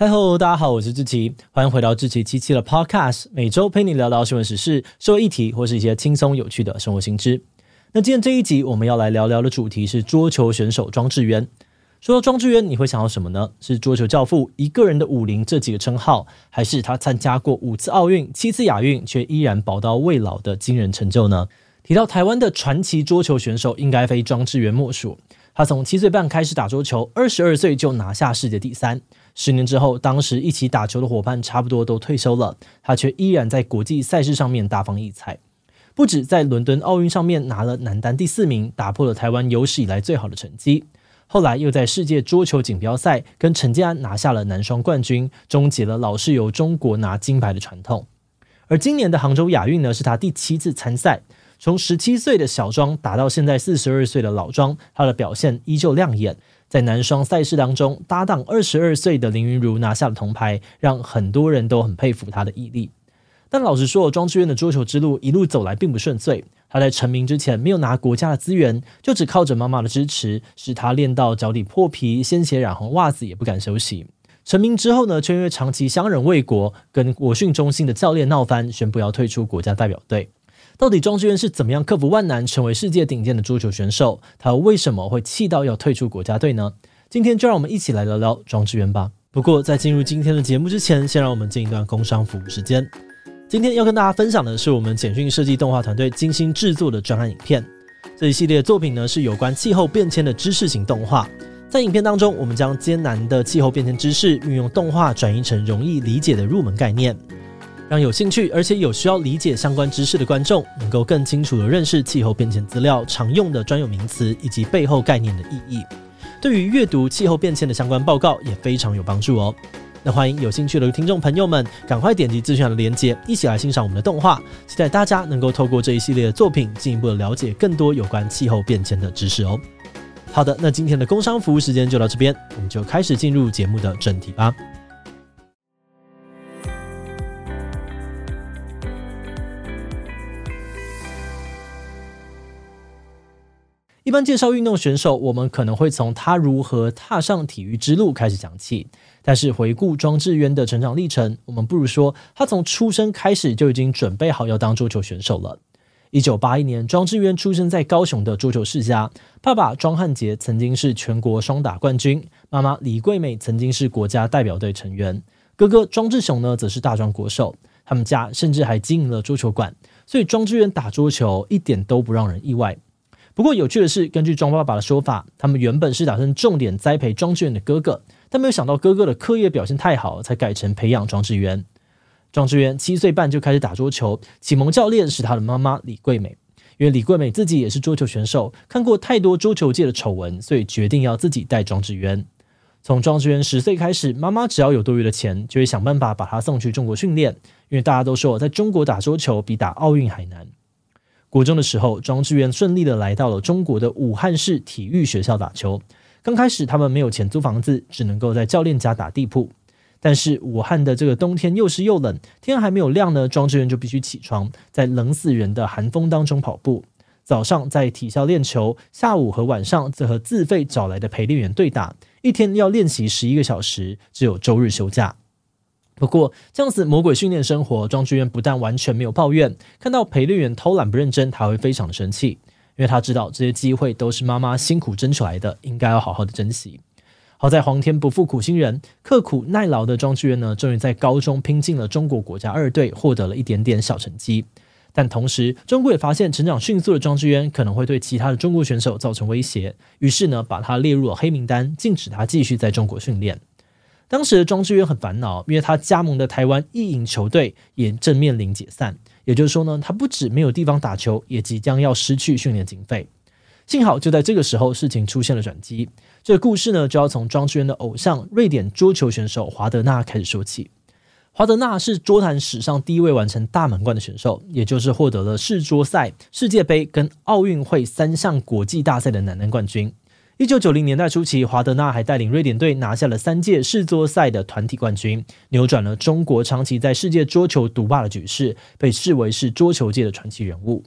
嗨喽，大家好，我是志奇，欢迎回到志奇七七的 Podcast，每周陪你聊聊新闻时事、社会议题或是一些轻松有趣的生活新知。那今天这一集我们要来聊聊的主题是桌球选手庄智渊。说到庄智渊，你会想到什么呢？是桌球教父、一个人的武林这几个称号，还是他参加过五次奥运、七次亚运却依然宝刀未老的惊人成就呢？提到台湾的传奇桌球选手，应该非庄智渊莫属。他从七岁半开始打桌球，二十二岁就拿下世界第三。十年之后，当时一起打球的伙伴差不多都退休了，他却依然在国际赛事上面大放异彩。不止在伦敦奥运上面拿了男单第四名，打破了台湾有史以来最好的成绩。后来又在世界桌球锦标赛跟陈建安拿下了男双冠军，终结了老是由中国拿金牌的传统。而今年的杭州亚运呢，是他第七次参赛。从十七岁的小庄打到现在四十二岁的老庄，他的表现依旧亮眼。在男双赛事当中，搭档二十二岁的林昀儒拿下了铜牌，让很多人都很佩服他的毅力。但老实说，庄智渊的桌球之路一路走来并不顺遂。他在成名之前没有拿国家的资源，就只靠着妈妈的支持，使他练到脚底破皮，鲜血染红袜子也不敢休息。成名之后呢，却因为长期相忍为国，跟国训中心的教练闹翻，宣布要退出国家代表队。到底庄智渊是怎么样克服万难，成为世界顶尖的桌球选手？他为什么会气到要退出国家队呢？今天就让我们一起来聊聊庄智渊吧。不过在进入今天的节目之前，先让我们进一段工商服务时间。今天要跟大家分享的是我们简讯设计动画团队精心制作的专案影片。这一系列作品呢，是有关气候变迁的知识型动画。在影片当中，我们将艰难的气候变迁知识运用动画转移成容易理解的入门概念。让有兴趣而且有需要理解相关知识的观众，能够更清楚地认识气候变迁资料常用的专有名词以及背后概念的意义。对于阅读气候变迁的相关报告也非常有帮助哦。那欢迎有兴趣的听众朋友们，赶快点击资讯的链接，一起来欣赏我们的动画。期待大家能够透过这一系列的作品，进一步的了解更多有关气候变迁的知识哦。好的，那今天的工商服务时间就到这边，我们就开始进入节目的正题吧。一般介绍运动选手，我们可能会从他如何踏上体育之路开始讲起。但是回顾庄智渊的成长历程，我们不如说他从出生开始就已经准备好要当桌球选手了。一九八一年，庄智渊出生在高雄的桌球世家，爸爸庄汉杰曾经是全国双打冠军，妈妈李桂美曾经是国家代表队成员，哥哥庄智雄呢则是大专国手。他们家甚至还经营了桌球馆，所以庄智渊打桌球一点都不让人意外。不过有趣的是，根据庄爸爸的说法，他们原本是打算重点栽培庄智渊的哥哥，但没有想到哥哥的课业表现太好，才改成培养庄智渊。庄智渊七岁半就开始打桌球，启蒙教练是他的妈妈李桂美。因为李桂美自己也是桌球选手，看过太多桌球界的丑闻，所以决定要自己带庄智渊。从庄智渊十岁开始，妈妈只要有多余的钱，就会想办法把他送去中国训练，因为大家都说在中国打桌球比打奥运还难。国中的时候，庄智渊顺利的来到了中国的武汉市体育学校打球。刚开始，他们没有钱租房子，只能够在教练家打地铺。但是武汉的这个冬天又湿又冷，天还没有亮呢，庄智渊就必须起床，在冷死人的寒风当中跑步。早上在体校练球，下午和晚上则和自费找来的陪练员对打，一天要练习十一个小时，只有周日休假。不过，这样子魔鬼训练生活，庄智渊不但完全没有抱怨，看到陪练员偷懒不认真，他会非常的生气，因为他知道这些机会都是妈妈辛苦争取来的，应该要好好的珍惜。好在皇天不负苦心人，刻苦耐劳的庄智渊呢，终于在高中拼进了中国国家二队，获得了一点点小成绩。但同时，中国也发现成长迅速的庄智渊可能会对其他的中国选手造成威胁，于是呢，把他列入了黑名单，禁止他继续在中国训练。当时的庄智渊很烦恼，因为他加盟的台湾一营球队也正面临解散，也就是说呢，他不止没有地方打球，也即将要失去训练经费。幸好就在这个时候，事情出现了转机。这个故事呢，就要从庄智渊的偶像瑞典桌球选手华德纳开始说起。华德纳是桌坛史上第一位完成大满贯的选手，也就是获得了世桌赛、世界杯跟奥运会三项国际大赛的男单冠军。一九九零年代初期，华德纳还带领瑞典队拿下了三届世桌赛的团体冠军，扭转了中国长期在世界桌球独霸的局势，被视为是桌球界的传奇人物。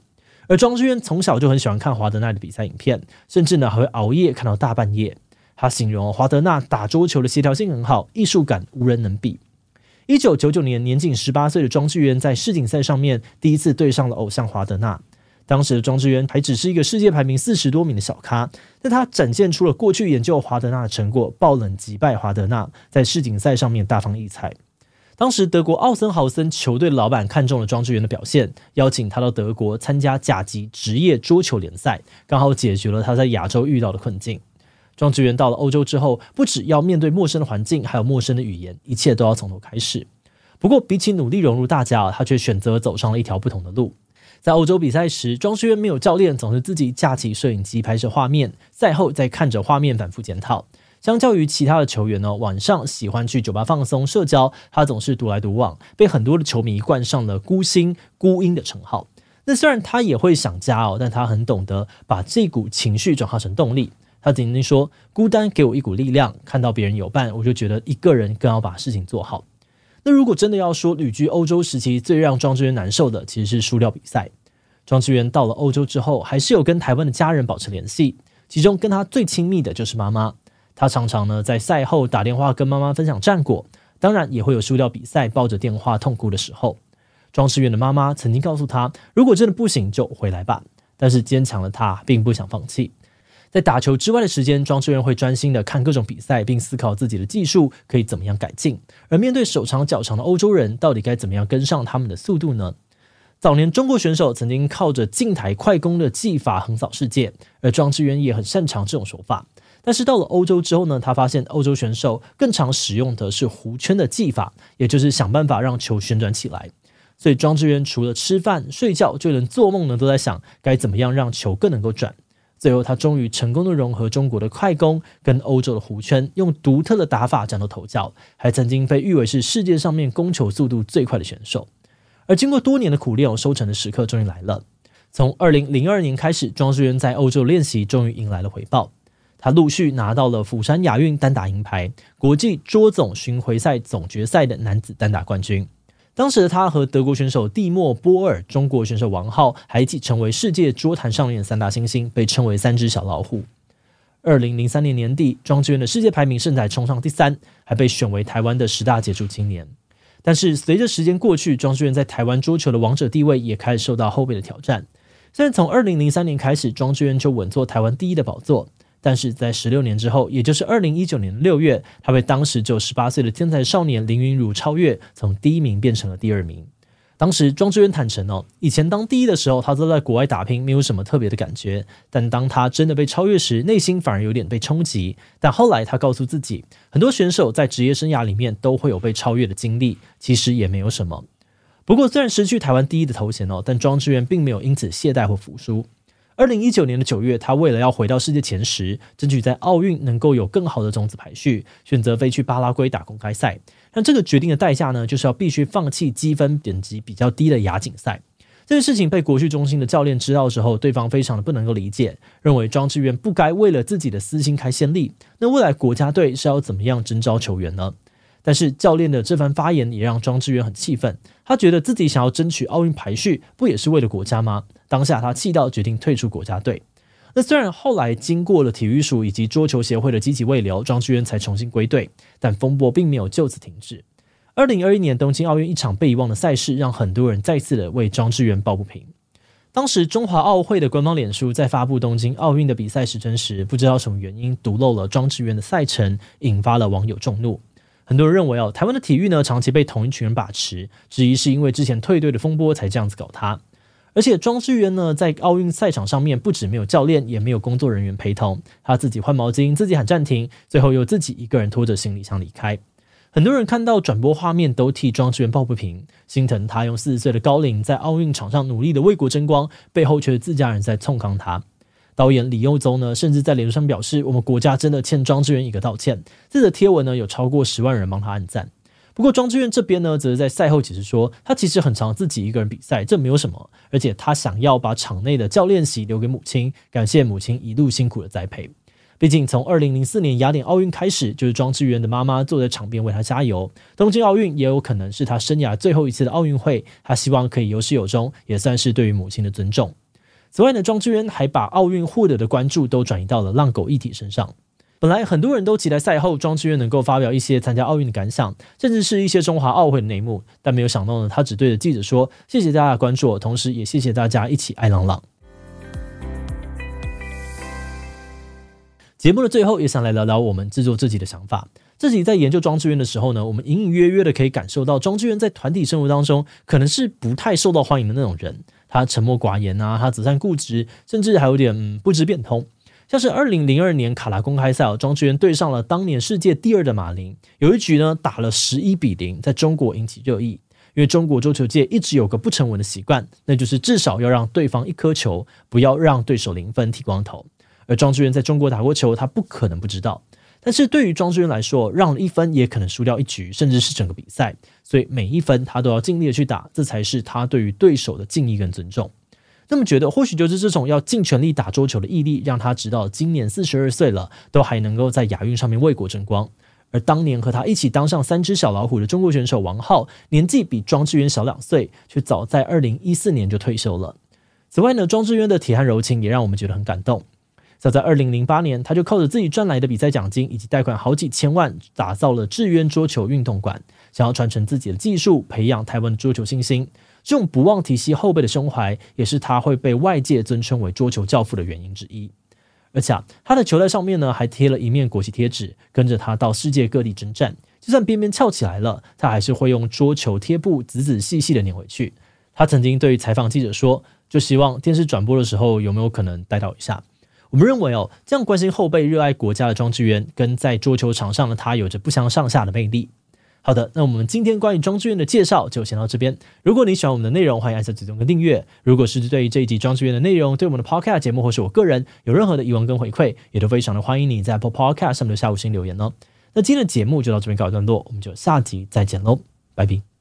而庄智渊从小就很喜欢看华德纳的比赛影片，甚至呢还会熬夜看到大半夜。他形容华德纳打桌球的协调性很好，艺术感无人能比。一九九九年，年仅十八岁的庄智渊在世锦赛上面第一次对上了偶像华德纳。当时的庄智渊还只是一个世界排名四十多名的小咖，但他展现出了过去研究华德纳的成果，爆冷击败华德纳，在世锦赛上面大放异彩。当时德国奥森豪森球队老板看中了庄智渊的表现，邀请他到德国参加甲级职业桌球联赛，刚好解决了他在亚洲遇到的困境。庄智渊到了欧洲之后，不只要面对陌生的环境，还有陌生的语言，一切都要从头开始。不过，比起努力融入大家，他却选择走上了一条不同的路。在欧洲比赛时，庄智渊没有教练，总是自己架起摄影机拍摄画面，赛后再看着画面反复检讨。相较于其他的球员呢，晚上喜欢去酒吧放松社交，他总是独来独往，被很多的球迷冠上了“孤星”“孤鹰”的称号。那虽然他也会想家哦，但他很懂得把这股情绪转化成动力。他曾经说：“孤单给我一股力量，看到别人有伴，我就觉得一个人更要把事情做好。”那如果真的要说旅居欧洲时期最让庄智渊难受的，其实是输掉比赛。庄智渊到了欧洲之后，还是有跟台湾的家人保持联系，其中跟他最亲密的就是妈妈。他常常呢在赛后打电话跟妈妈分享战果，当然也会有输掉比赛抱着电话痛哭的时候。庄智渊的妈妈曾经告诉他，如果真的不行就回来吧，但是坚强的他并不想放弃。在打球之外的时间，庄智渊会专心的看各种比赛，并思考自己的技术可以怎么样改进。而面对手长脚长的欧洲人，到底该怎么样跟上他们的速度呢？早年中国选手曾经靠着近台快攻的技法横扫世界，而庄智渊也很擅长这种手法。但是到了欧洲之后呢，他发现欧洲选手更常使用的是弧圈的技法，也就是想办法让球旋转起来。所以庄智渊除了吃饭睡觉，就连做梦呢都在想该怎么样让球更能够转。最后，他终于成功的融合中国的快攻跟欧洲的弧圈，用独特的打法崭露头角，还曾经被誉为是世界上面攻球速度最快的选手。而经过多年的苦练，收成的时刻终于来了。从二零零二年开始，庄智渊在欧洲练习，终于迎来了回报。他陆续拿到了釜山亚运单打银牌、国际桌总巡回赛总决赛的男子单打冠军。当时的他和德国选手蒂莫波尔、中国选手王皓还一起成为世界桌坛上面的三大新星，被称为“三只小老虎”。二零零三年年底，庄智渊的世界排名甚至冲上第三，还被选为台湾的十大杰出青年。但是随着时间过去，庄智渊在台湾桌球的王者地位也开始受到后辈的挑战。虽然从二零零三年开始，庄智渊就稳坐台湾第一的宝座。但是在十六年之后，也就是二零一九年六月，他被当时只有十八岁的天才少年林昀儒超越，从第一名变成了第二名。当时庄智渊坦诚哦，以前当第一的时候，他都在国外打拼，没有什么特别的感觉。但当他真的被超越时，内心反而有点被冲击。但后来他告诉自己，很多选手在职业生涯里面都会有被超越的经历，其实也没有什么。不过虽然失去台湾第一的头衔哦，但庄智渊并没有因此懈怠或服输。二零一九年的九月，他为了要回到世界前十，争取在奥运能够有更好的种子排序，选择飞去巴拉圭打公开赛。那这个决定的代价呢，就是要必须放弃积分等级比较低的亚锦赛。这件事情被国训中心的教练知道之后，对方非常的不能够理解，认为庄智渊不该为了自己的私心开先例。那未来国家队是要怎么样征召球员呢？但是教练的这番发言也让庄智渊很气愤，他觉得自己想要争取奥运排序，不也是为了国家吗？当下他气到决定退出国家队。那虽然后来经过了体育署以及桌球协会的积极慰留，庄智渊才重新归队，但风波并没有就此停止。二零二一年东京奥运一场被遗忘的赛事，让很多人再次的为庄智渊抱不平。当时中华奥会的官方脸书在发布东京奥运的比赛时程时，不知道什么原因读漏了庄智渊的赛程，引发了网友众怒。很多人认为哦，台湾的体育呢，长期被同一群人把持，质疑是因为之前退队的风波才这样子搞他。而且庄智渊呢，在奥运赛场上面不止没有教练，也没有工作人员陪同，他自己换毛巾，自己喊暂停，最后又自己一个人拖着行李箱离开。很多人看到转播画面都替庄智渊抱不平，心疼他用四十岁的高龄在奥运场上努力的为国争光，背后却是自家人在冲康他。导演李幼宗呢，甚至在脸书上表示：“我们国家真的欠庄智渊一个道歉。”这则贴文呢，有超过十万人帮他按赞。不过庄智渊这边呢，则是在赛后解释说，他其实很常自己一个人比赛，这没有什么。而且他想要把场内的教练席留给母亲，感谢母亲一路辛苦的栽培。毕竟从二零零四年雅典奥运开始，就是庄智渊的妈妈坐在场边为他加油。东京奥运也有可能是他生涯最后一次的奥运会，他希望可以有始有终，也算是对于母亲的尊重。此外呢，庄智渊还把奥运获得的关注都转移到了浪狗一体身上。本来很多人都期待赛后庄智渊能够发表一些参加奥运的感想，甚至是一些中华奥会的内幕，但没有想到呢，他只对着记者说：“谢谢大家的关注，同时也谢谢大家一起爱浪浪。”节目的最后，也想来聊聊我们制作自己的想法。自己在研究庄智渊的时候呢，我们隐隐约约的可以感受到，庄智渊在团体生活当中可能是不太受到欢迎的那种人。他沉默寡言啊，他择善固执，甚至还有点、不知变通。像是二零零二年卡拉公开赛，庄智渊对上了当年世界第二的马林，有一局呢打了十一比零，在中国引起热议。因为中国桌球界一直有个不成文的习惯，那就是至少要让对方一颗球，不要让对手零分剃光头。而庄智渊在中国打过球，他不可能不知道。但是对于庄智渊来说，让了一分也可能输掉一局，甚至是整个比赛。所以每一分他都要尽力的去打，这才是他对于对手的敬意跟尊重。那么觉得或许就是这种要尽全力打桌球的毅力，让他直到今年四十二岁了，都还能够在亚运上面为国争光。而当年和他一起当上三只小老虎的中国选手王浩，年纪比庄智渊小两岁，却早在二零一四年就退休了。此外呢，庄智渊的铁汉柔情也让我们觉得很感动。早在二零零八年，他就靠着自己赚来的比赛奖金以及贷款好几千万，打造了智渊桌球运动馆，想要传承自己的技术，培养台湾桌球新星。这种不忘提携后辈的胸怀，也是他会被外界尊称为桌球教父的原因之一。而且啊，他的球袋上面呢，还贴了一面国旗贴纸，跟着他到世界各地征战。就算边边翘起来了，他还是会用桌球贴布仔仔细细的粘回去。他曾经对采访记者说：“就希望电视转播的时候，有没有可能带到一下。”我们认为哦，这样关心后辈、热爱国家的庄智渊，跟在桌球场上的他有着不相上下的魅力。好的，那我们今天关于庄智渊的介绍就先到这边。如果你喜欢我们的内容，欢迎按下指定跟订阅。如果是对于这一集庄智渊的内容，对我们的 Podcast 节目或是我个人有任何的疑问跟回馈，也都非常的欢迎你在 Apple Podcast 上面留下五星留言哦。那今天的节目就到这边告一段落，我们就下集再见喽，拜拜。